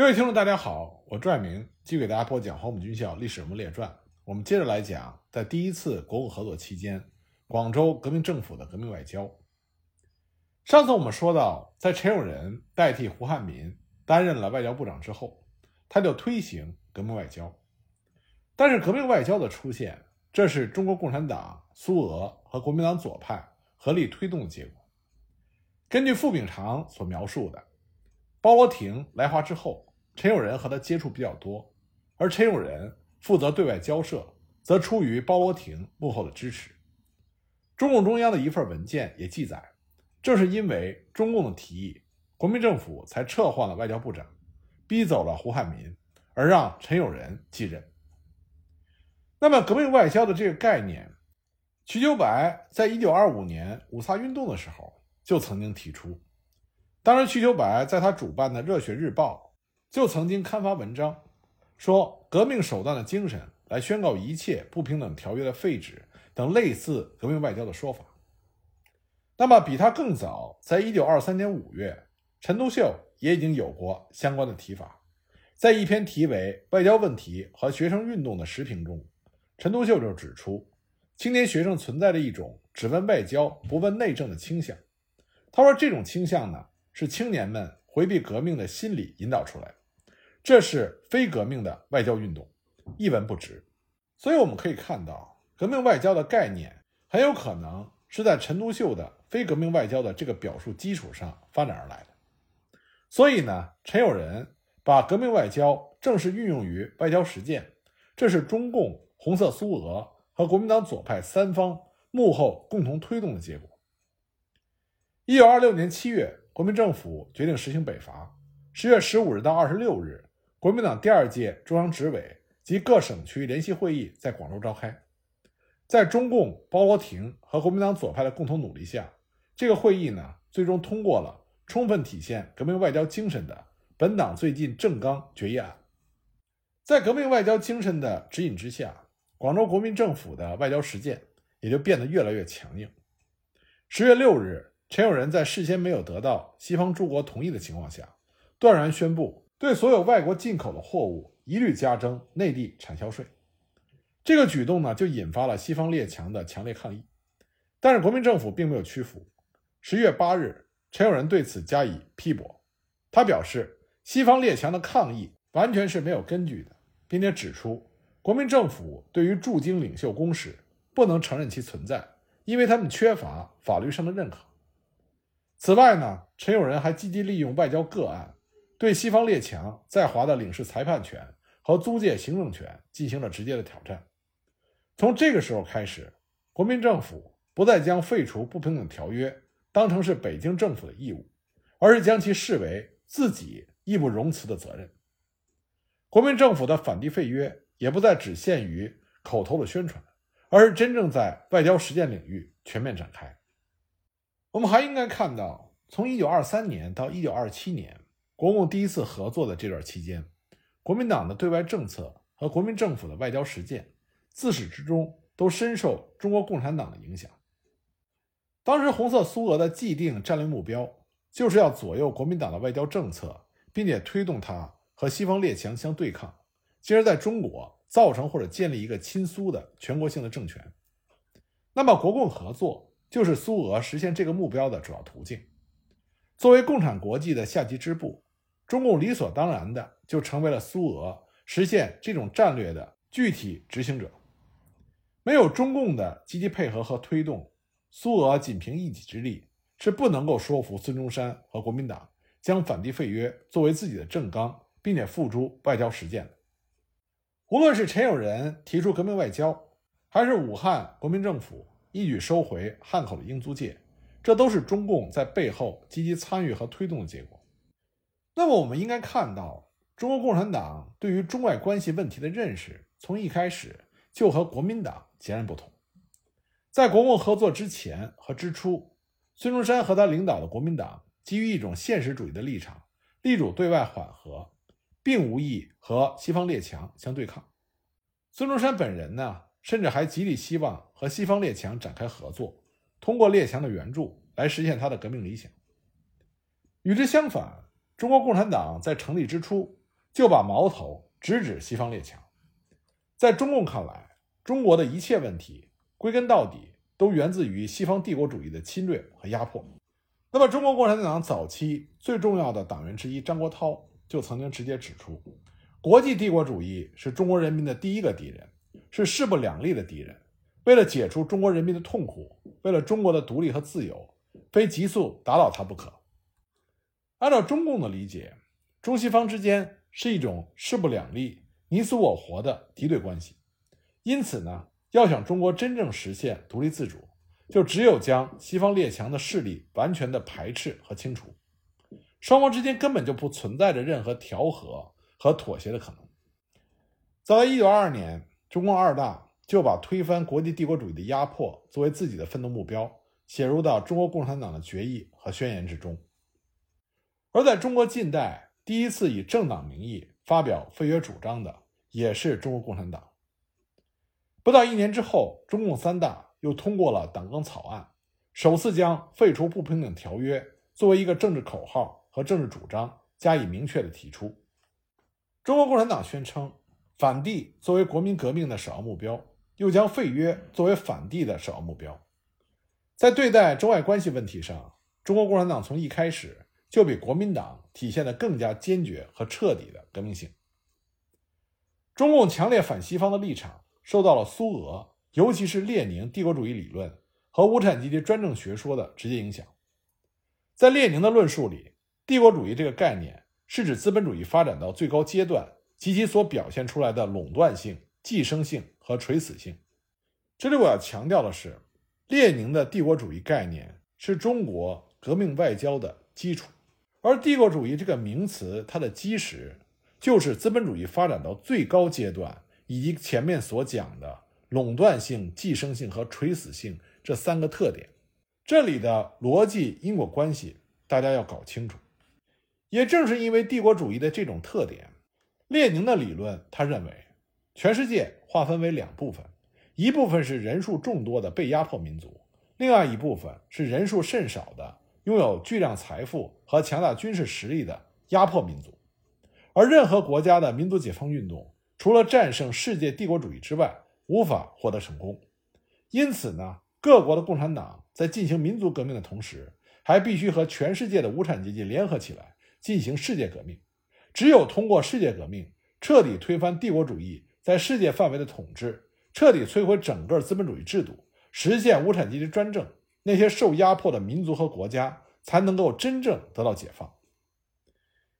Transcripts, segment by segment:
各位听众，大家好，我朱爱明继续给大家播讲黄埔军校历史人物列传。我们接着来讲，在第一次国共合作期间，广州革命政府的革命外交。上次我们说到，在陈友仁代替胡汉民担任了外交部长之后，他就推行革命外交。但是，革命外交的出现，这是中国共产党、苏俄和国民党左派合力推动的结果。根据傅秉常所描述的，包罗廷来华之后。陈友仁和他接触比较多，而陈友仁负责对外交涉，则出于包罗廷幕后的支持。中共中央的一份文件也记载，正是因为中共的提议，国民政府才撤换了外交部长，逼走了胡汉民，而让陈友仁继任。那么，革命外交的这个概念，瞿秋白在一九二五年五卅运动的时候就曾经提出。当时，瞿秋白在他主办的《热血日报》。就曾经刊发文章，说革命手段的精神来宣告一切不平等条约的废止等类似革命外交的说法。那么比他更早，在一九二三年五月，陈独秀也已经有过相关的提法。在一篇题为《外交问题和学生运动》的时评中，陈独秀就指出，青年学生存在着一种只问外交不问内政的倾向。他说，这种倾向呢，是青年们回避革命的心理引导出来的。这是非革命的外交运动，一文不值。所以我们可以看到，革命外交的概念很有可能是在陈独秀的非革命外交的这个表述基础上发展而来的。所以呢，陈友仁把革命外交正式运用于外交实践，这是中共、红色苏俄和国民党左派三方幕后共同推动的结果。一九二六年七月，国民政府决定实行北伐。十月十五日到二十六日。国民党第二届中央执委及各省区联席会议在广州召开，在中共包罗廷和国民党左派的共同努力下，这个会议呢，最终通过了充分体现革命外交精神的本党最近政纲决议案。在革命外交精神的指引之下，广州国民政府的外交实践也就变得越来越强硬。十月六日，陈友仁在事先没有得到西方诸国同意的情况下，断然宣布。对所有外国进口的货物一律加征内地产销税，这个举动呢，就引发了西方列强的强烈抗议。但是国民政府并没有屈服。十月八日，陈友仁对此加以批驳，他表示，西方列强的抗议完全是没有根据的，并且指出，国民政府对于驻京领袖公使不能承认其存在，因为他们缺乏法律上的认可。此外呢，陈友仁还积极利用外交个案。对西方列强在华的领事裁判权和租界行政权进行了直接的挑战。从这个时候开始，国民政府不再将废除不平等条约当成是北京政府的义务，而是将其视为自己义不容辞的责任。国民政府的反帝废约也不再只限于口头的宣传，而是真正在外交实践领域全面展开。我们还应该看到，从1923年到1927年。国共第一次合作的这段期间，国民党的对外政策和国民政府的外交实践，自始至终都深受中国共产党的影响。当时红色苏俄的既定战略目标，就是要左右国民党的外交政策，并且推动它和西方列强相对抗，进而在中国造成或者建立一个亲苏的全国性的政权。那么，国共合作就是苏俄实现这个目标的主要途径。作为共产国际的下级支部。中共理所当然的就成为了苏俄实现这种战略的具体执行者。没有中共的积极配合和推动，苏俄仅凭一己之力是不能够说服孙中山和国民党将反帝废约作为自己的政纲，并且付诸外交实践的。无论是陈友仁提出革命外交，还是武汉国民政府一举收回汉口的英租界，这都是中共在背后积极参与和推动的结果。那么，我们应该看到，中国共产党对于中外关系问题的认识，从一开始就和国民党截然不同。在国共合作之前和之初，孙中山和他领导的国民党基于一种现实主义的立场，力主对外缓和，并无意和西方列强相对抗。孙中山本人呢，甚至还极力希望和西方列强展开合作，通过列强的援助来实现他的革命理想。与之相反，中国共产党在成立之初就把矛头直指西方列强。在中共看来，中国的一切问题归根到底都源自于西方帝国主义的侵略和压迫。那么，中国共产党早期最重要的党员之一张国焘就曾经直接指出，国际帝国主义是中国人民的第一个敌人，是势不两立的敌人。为了解除中国人民的痛苦，为了中国的独立和自由，非急速打倒他不可。按照中共的理解，中西方之间是一种势不两立、你死我活的敌对关系。因此呢，要想中国真正实现独立自主，就只有将西方列强的势力完全的排斥和清除。双方之间根本就不存在着任何调和和妥协的可能。早在1922年，中共二大就把推翻国际帝国主义的压迫作为自己的奋斗目标，写入到中国共产党的决议和宣言之中。而在中国近代，第一次以政党名义发表废约主张的，也是中国共产党。不到一年之后，中共三大又通过了党纲草案，首次将废除不平等条约作为一个政治口号和政治主张加以明确的提出。中国共产党宣称反帝作为国民革命的首要目标，又将废约作为反帝的首要目标。在对待中外关系问题上，中国共产党从一开始。就比国民党体现的更加坚决和彻底的革命性。中共强烈反西方的立场受到了苏俄，尤其是列宁帝国主义理论和无产阶级专政学说的直接影响。在列宁的论述里，帝国主义这个概念是指资本主义发展到最高阶段及其所表现出来的垄断性、寄生性和垂死性。这里我要强调的是，列宁的帝国主义概念是中国革命外交的基础。而帝国主义这个名词，它的基石就是资本主义发展到最高阶段，以及前面所讲的垄断性、寄生性和垂死性这三个特点。这里的逻辑因果关系，大家要搞清楚。也正是因为帝国主义的这种特点，列宁的理论他认为，全世界划分为两部分，一部分是人数众多的被压迫民族，另外一部分是人数甚少的。拥有巨量财富和强大军事实力的压迫民族，而任何国家的民族解放运动，除了战胜世界帝国主义之外，无法获得成功。因此呢，各国的共产党在进行民族革命的同时，还必须和全世界的无产阶级联合起来进行世界革命。只有通过世界革命，彻底推翻帝国主义在世界范围的统治，彻底摧毁整个资本主义制度，实现无产阶级专政。那些受压迫的民族和国家才能够真正得到解放。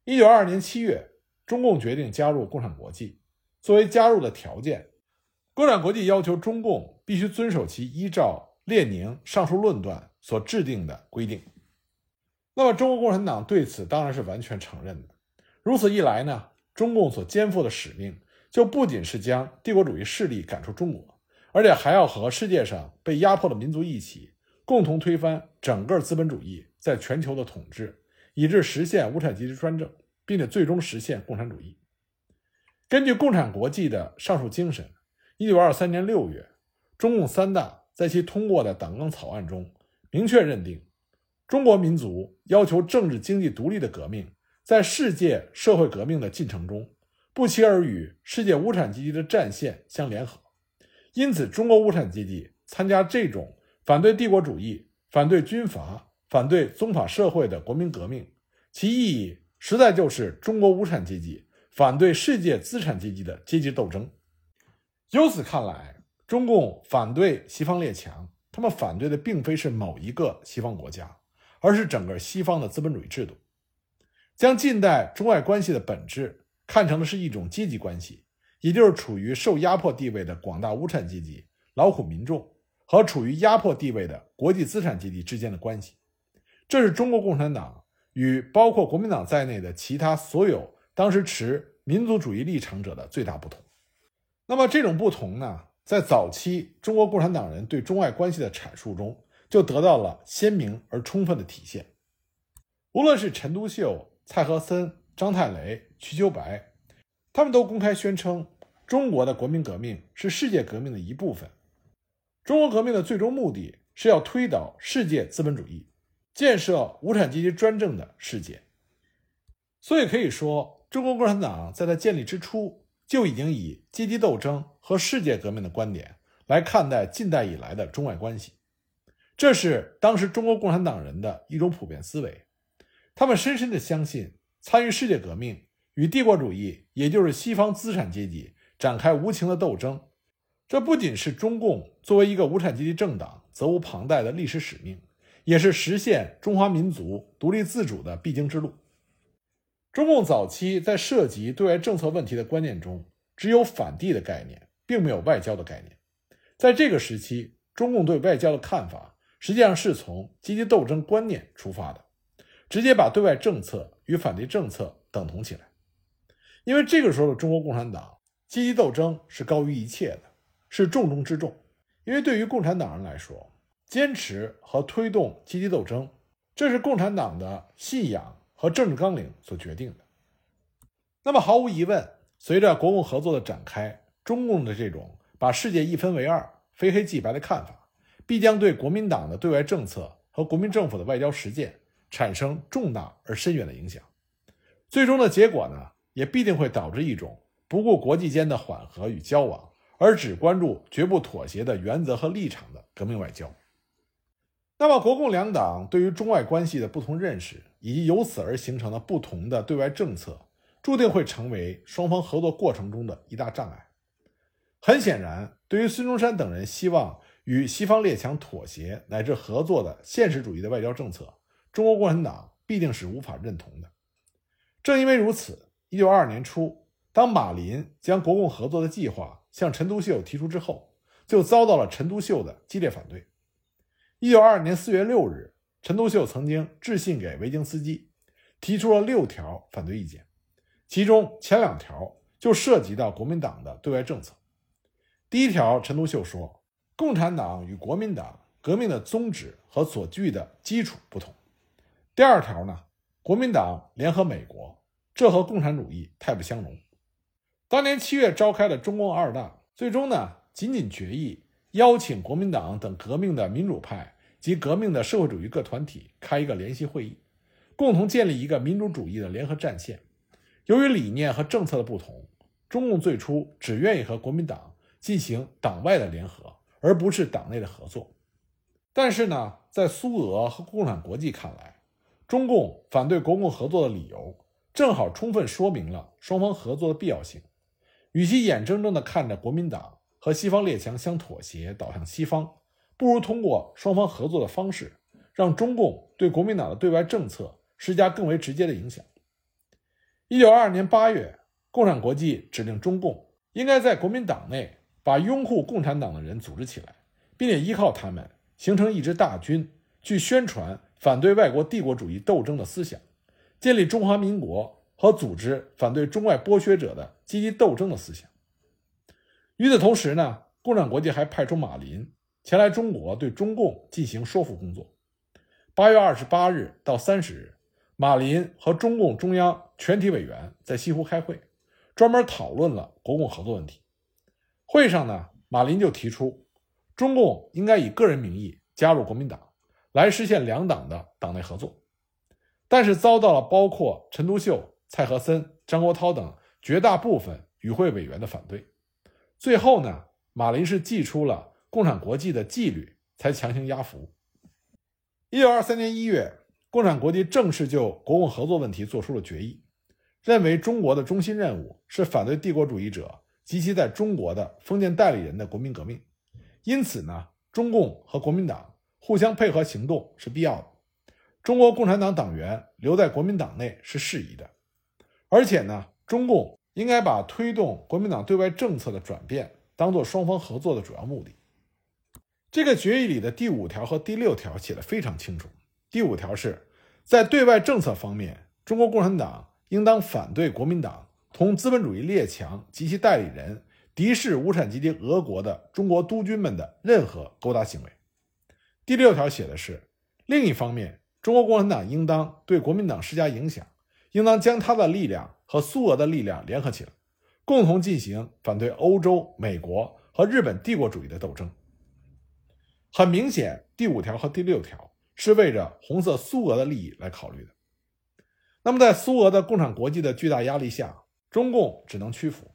一九二二年七月，中共决定加入共产国际。作为加入的条件，共产国际要求中共必须遵守其依照列宁上述论断所制定的规定。那么，中国共产党对此当然是完全承认的。如此一来呢，中共所肩负的使命就不仅是将帝国主义势力赶出中国，而且还要和世界上被压迫的民族一起。共同推翻整个资本主义在全球的统治，以致实现无产阶级专政，并且最终实现共产主义。根据共产国际的上述精神，一九二三年六月，中共三大在其通过的党纲草案中明确认定，中国民族要求政治经济独立的革命，在世界社会革命的进程中，不期而与世界无产阶级的战线相联合。因此，中国无产阶级参加这种。反对帝国主义、反对军阀、反对宗法社会的国民革命，其意义实在就是中国无产阶级反对世界资产阶级的阶级斗争。由此看来，中共反对西方列强，他们反对的并非是某一个西方国家，而是整个西方的资本主义制度。将近代中外关系的本质看成的是一种阶级关系，也就是处于受压迫地位的广大无产阶级、劳苦民众。和处于压迫地位的国际资产阶级之间的关系，这是中国共产党与包括国民党在内的其他所有当时持民族主义立场者的最大不同。那么，这种不同呢，在早期中国共产党人对中外关系的阐述中，就得到了鲜明而充分的体现。无论是陈独秀、蔡和森、张太雷、瞿秋白，他们都公开宣称，中国的国民革命是世界革命的一部分。中国革命的最终目的是要推倒世界资本主义，建设无产阶级专政的世界。所以可以说，中国共产党在它建立之初就已经以阶级斗争和世界革命的观点来看待近代以来的中外关系，这是当时中国共产党人的一种普遍思维。他们深深地相信，参与世界革命与帝国主义，也就是西方资产阶级展开无情的斗争，这不仅是中共作为一个无产阶级政党责无旁贷的历史使命，也是实现中华民族独立自主的必经之路。中共早期在涉及对外政策问题的观念中，只有反帝的概念，并没有外交的概念。在这个时期，中共对外交的看法实际上是从阶级斗争观念出发的。直接把对外政策与反对政策等同起来，因为这个时候的中国共产党阶级斗争是高于一切的，是重中之重。因为对于共产党人来说，坚持和推动阶级斗争，这是共产党的信仰和政治纲领所决定的。那么毫无疑问，随着国共合作的展开，中共的这种把世界一分为二、非黑即白的看法，必将对国民党的对外政策和国民政府的外交实践。产生重大而深远的影响，最终的结果呢，也必定会导致一种不顾国际间的缓和与交往，而只关注绝不妥协的原则和立场的革命外交。那么，国共两党对于中外关系的不同认识，以及由此而形成的不同的对外政策，注定会成为双方合作过程中的一大障碍。很显然，对于孙中山等人希望与西方列强妥协乃至合作的现实主义的外交政策。中国共产党必定是无法认同的。正因为如此，一九二二年初，当马林将国共合作的计划向陈独秀提出之后，就遭到了陈独秀的激烈反对。一九二二年四月六日，陈独秀曾经致信给维京斯基，提出了六条反对意见，其中前两条就涉及到国民党的对外政策。第一条，陈独秀说：“共产党与国民党革命的宗旨和所具的基础不同。”第二条呢，国民党联合美国，这和共产主义太不相容。当年七月召开的中共二大，最终呢，仅仅决议邀请国民党等革命的民主派及革命的社会主义各团体开一个联席会议，共同建立一个民主主义的联合战线。由于理念和政策的不同，中共最初只愿意和国民党进行党外的联合，而不是党内的合作。但是呢，在苏俄和共产国际看来，中共反对国共合作的理由，正好充分说明了双方合作的必要性。与其眼睁睁地看着国民党和西方列强相妥协，倒向西方，不如通过双方合作的方式，让中共对国民党的对外政策施加更为直接的影响。一九二二年八月，共产国际指令中共应该在国民党内把拥护共产党的人组织起来，并且依靠他们形成一支大军，去宣传。反对外国帝国主义斗争的思想，建立中华民国和组织反对中外剥削者的积极斗争的思想。与此同时呢，共产国际还派出马林前来中国对中共进行说服工作。八月二十八日到三十日，马林和中共中央全体委员在西湖开会，专门讨论了国共合作问题。会上呢，马林就提出，中共应该以个人名义加入国民党。来实现两党的党内合作，但是遭到了包括陈独秀、蔡和森、张国焘等绝大部分与会委员的反对。最后呢，马林是祭出了共产国际的纪律，才强行压服。一九二三年一月，共产国际正式就国共合作问题作出了决议，认为中国的中心任务是反对帝国主义者及其在中国的封建代理人的国民革命，因此呢，中共和国民党。互相配合行动是必要的。中国共产党党员留在国民党内是适宜的，而且呢，中共应该把推动国民党对外政策的转变当做双方合作的主要目的。这个决议里的第五条和第六条写的非常清楚。第五条是在对外政策方面，中国共产党应当反对国民党同资本主义列强及其代理人、敌视无产阶级俄国的中国督军们的任何勾搭行为。第六条写的是，另一方面，中国共产党应当对国民党施加影响，应当将他的力量和苏俄的力量联合起来，共同进行反对欧洲、美国和日本帝国主义的斗争。很明显，第五条和第六条是为着红色苏俄的利益来考虑的。那么，在苏俄的共产国际的巨大压力下，中共只能屈服。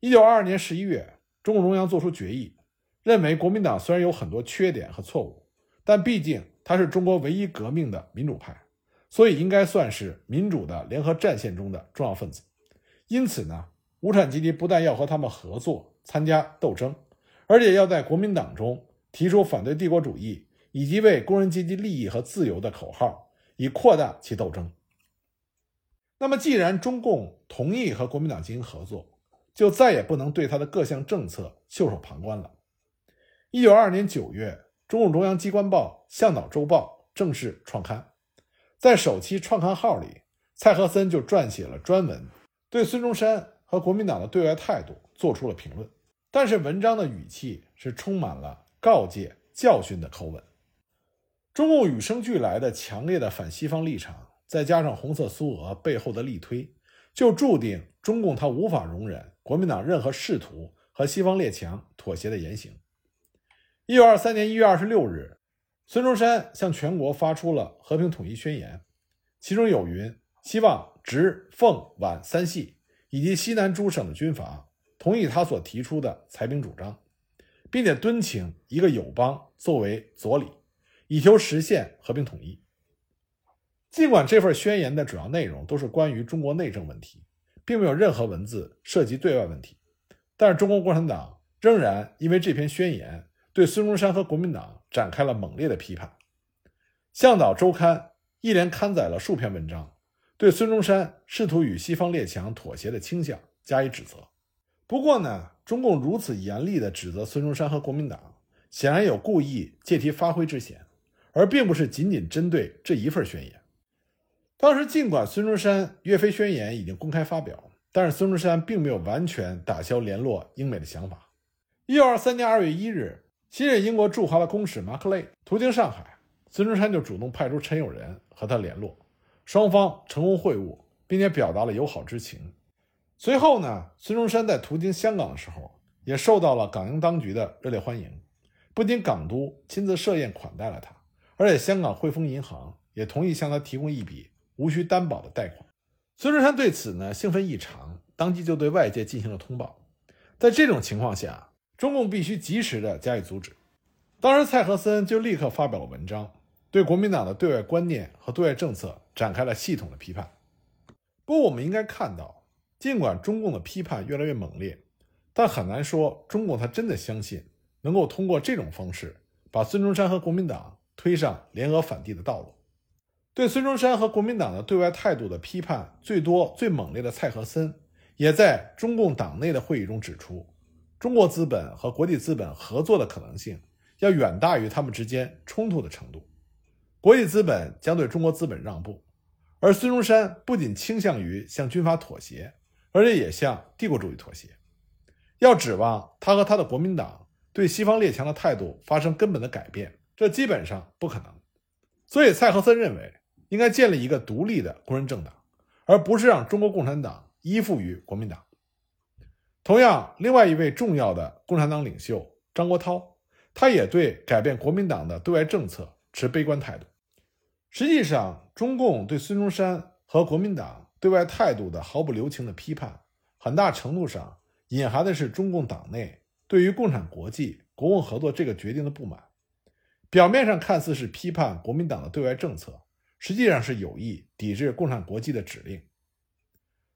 一九二二年十一月，中共中央作出决议，认为国民党虽然有很多缺点和错误，但毕竟它是中国唯一革命的民主派，所以应该算是民主的联合战线中的重要分子。因此呢，无产阶级不但要和他们合作、参加斗争，而且要在国民党中提出反对帝国主义以及为工人阶级利益和自由的口号，以扩大其斗争。那么，既然中共同意和国民党进行合作，就再也不能对他的各项政策袖手旁观了。一九二二年九月，中共中央机关报《向导周报》正式创刊，在首期创刊号里，蔡和森就撰写了专文，对孙中山和国民党的对外态度做出了评论。但是，文章的语气是充满了告诫、教训的口吻。中共与生俱来的强烈的反西方立场。再加上红色苏俄背后的力推，就注定中共他无法容忍国民党任何试图和西方列强妥协的言行。一九二三年一月二十六日，孙中山向全国发出了和平统一宣言，其中有云：希望直、奉、皖三系以及西南诸省的军阀同意他所提出的裁兵主张，并且敦请一个友邦作为佐理，以求实现和平统一。尽管这份宣言的主要内容都是关于中国内政问题，并没有任何文字涉及对外问题，但是中国共产党仍然因为这篇宣言对孙中山和国民党展开了猛烈的批判。《向导周刊》一连刊载了数篇文章，对孙中山试图与西方列强妥协的倾向加以指责。不过呢，中共如此严厉地指责孙中山和国民党，显然有故意借题发挥之嫌，而并不是仅仅针对这一份宣言。当时，尽管孙中山《岳飞宣言》已经公开发表，但是孙中山并没有完全打消联络英美的想法。一九二三年二月一日，新任英国驻华的公使马克雷途经上海，孙中山就主动派出陈友仁和他联络，双方成功会晤，并且表达了友好之情。随后呢，孙中山在途经香港的时候，也受到了港英当局的热烈欢迎，不仅港督亲自设宴款待了他，而且香港汇丰银行也同意向他提供一笔。无需担保的贷款，孙中山对此呢兴奋异常，当即就对外界进行了通报。在这种情况下，中共必须及时的加以阻止。当时蔡和森就立刻发表了文章，对国民党的对外观念和对外政策展开了系统的批判。不过，我们应该看到，尽管中共的批判越来越猛烈，但很难说中共他真的相信能够通过这种方式把孙中山和国民党推上联俄反帝的道路。对孙中山和国民党的对外态度的批判最多、最猛烈的蔡和森，也在中共党内的会议中指出，中国资本和国际资本合作的可能性要远大于他们之间冲突的程度。国际资本将对中国资本让步，而孙中山不仅倾向于向军阀妥协，而且也向帝国主义妥协。要指望他和他的国民党对西方列强的态度发生根本的改变，这基本上不可能。所以，蔡和森认为。应该建立一个独立的工人政党，而不是让中国共产党依附于国民党。同样，另外一位重要的共产党领袖张国焘，他也对改变国民党的对外政策持悲观态度。实际上，中共对孙中山和国民党对外态度的毫不留情的批判，很大程度上隐含的是中共党内对于共产国际国共合作这个决定的不满。表面上看似是批判国民党的对外政策。实际上是有意抵制共产国际的指令。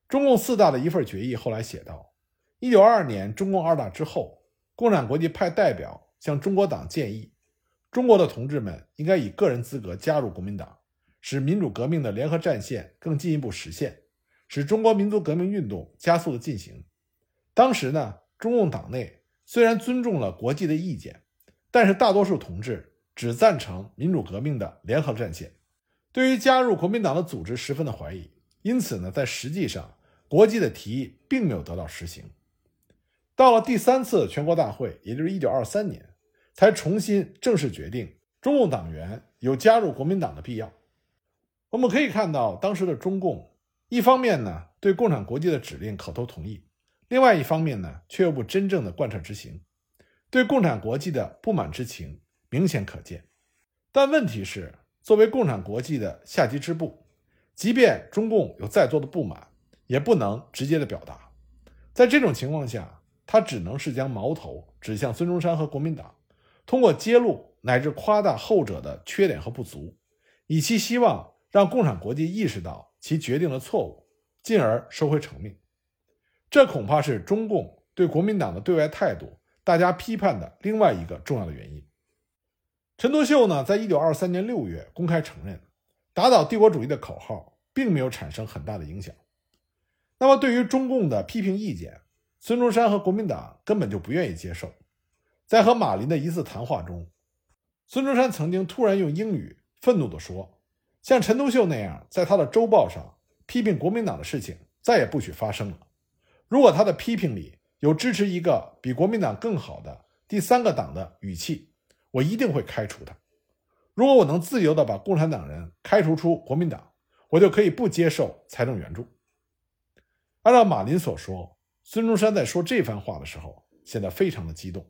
中共四大的一份决议后来写道：，一九二二年中共二大之后，共产国际派代表向中国党建议，中国的同志们应该以个人资格加入国民党，使民主革命的联合战线更进一步实现，使中国民族革命运动加速的进行。当时呢，中共党内虽然尊重了国际的意见，但是大多数同志只赞成民主革命的联合战线。对于加入国民党的组织十分的怀疑，因此呢，在实际上，国际的提议并没有得到实行。到了第三次全国大会，也就是一九二三年，才重新正式决定中共党员有加入国民党的必要。我们可以看到，当时的中共一方面呢对共产国际的指令口头同意，另外一方面呢却又不真正的贯彻执行，对共产国际的不满之情明显可见。但问题是。作为共产国际的下级支部，即便中共有再多的不满，也不能直接的表达。在这种情况下，他只能是将矛头指向孙中山和国民党，通过揭露乃至夸大后者的缺点和不足，以其希望让共产国际意识到其决定的错误，进而收回成命。这恐怕是中共对国民党的对外态度大家批判的另外一个重要的原因。陈独秀呢，在一九二三年六月公开承认，打倒帝国主义的口号并没有产生很大的影响。那么，对于中共的批评意见，孙中山和国民党根本就不愿意接受。在和马林的一次谈话中，孙中山曾经突然用英语愤怒地说：“像陈独秀那样在他的周报上批评国民党的事情，再也不许发生了。如果他的批评里有支持一个比国民党更好的第三个党的语气，我一定会开除他。如果我能自由地把共产党人开除出国民党，我就可以不接受财政援助。”按照马林所说，孙中山在说这番话的时候显得非常的激动，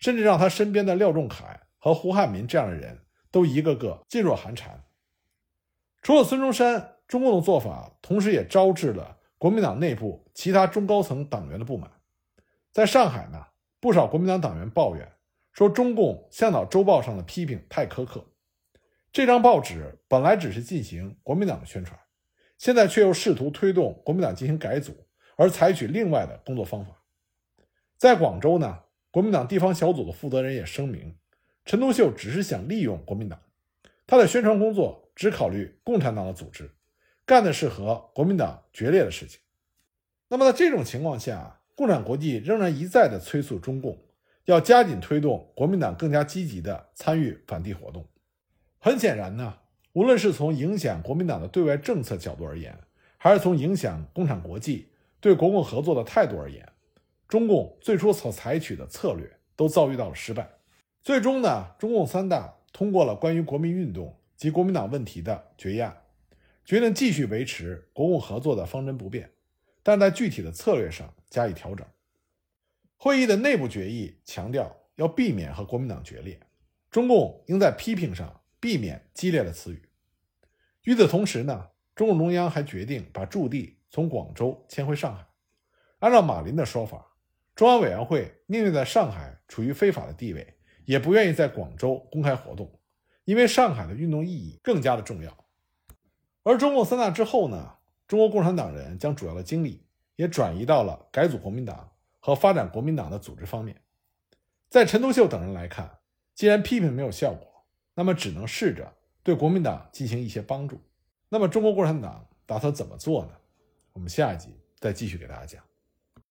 甚至让他身边的廖仲恺和胡汉民这样的人都一个个噤若寒蝉。除了孙中山，中共的做法同时也招致了国民党内部其他中高层党员的不满。在上海呢，不少国民党党员抱怨说，中共《向导周报》上的批评太苛刻。这张报纸本来只是进行国民党的宣传。现在却又试图推动国民党进行改组，而采取另外的工作方法。在广州呢，国民党地方小组的负责人也声明，陈独秀只是想利用国民党，他的宣传工作只考虑共产党的组织，干的是和国民党决裂的事情。那么在这种情况下，共产国际仍然一再的催促中共要加紧推动国民党更加积极的参与反帝活动。很显然呢。无论是从影响国民党的对外政策角度而言，还是从影响共产国际对国共合作的态度而言，中共最初所采取的策略都遭遇到了失败。最终呢，中共三大通过了关于国民运动及国民党问题的决议案，决定继续维持国共合作的方针不变，但在具体的策略上加以调整。会议的内部决议强调要避免和国民党决裂，中共应在批评上。避免激烈的词语。与此同时呢，中共中央还决定把驻地从广州迁回上海。按照马林的说法，中央委员会宁愿在上海处于非法的地位，也不愿意在广州公开活动，因为上海的运动意义更加的重要。而中共三大之后呢，中国共产党人将主要的精力也转移到了改组国民党和发展国民党的组织方面。在陈独秀等人来看，既然批评没有效果，那么只能试着对国民党进行一些帮助。那么中国共产党打算怎么做呢？我们下一集再继续给大家讲。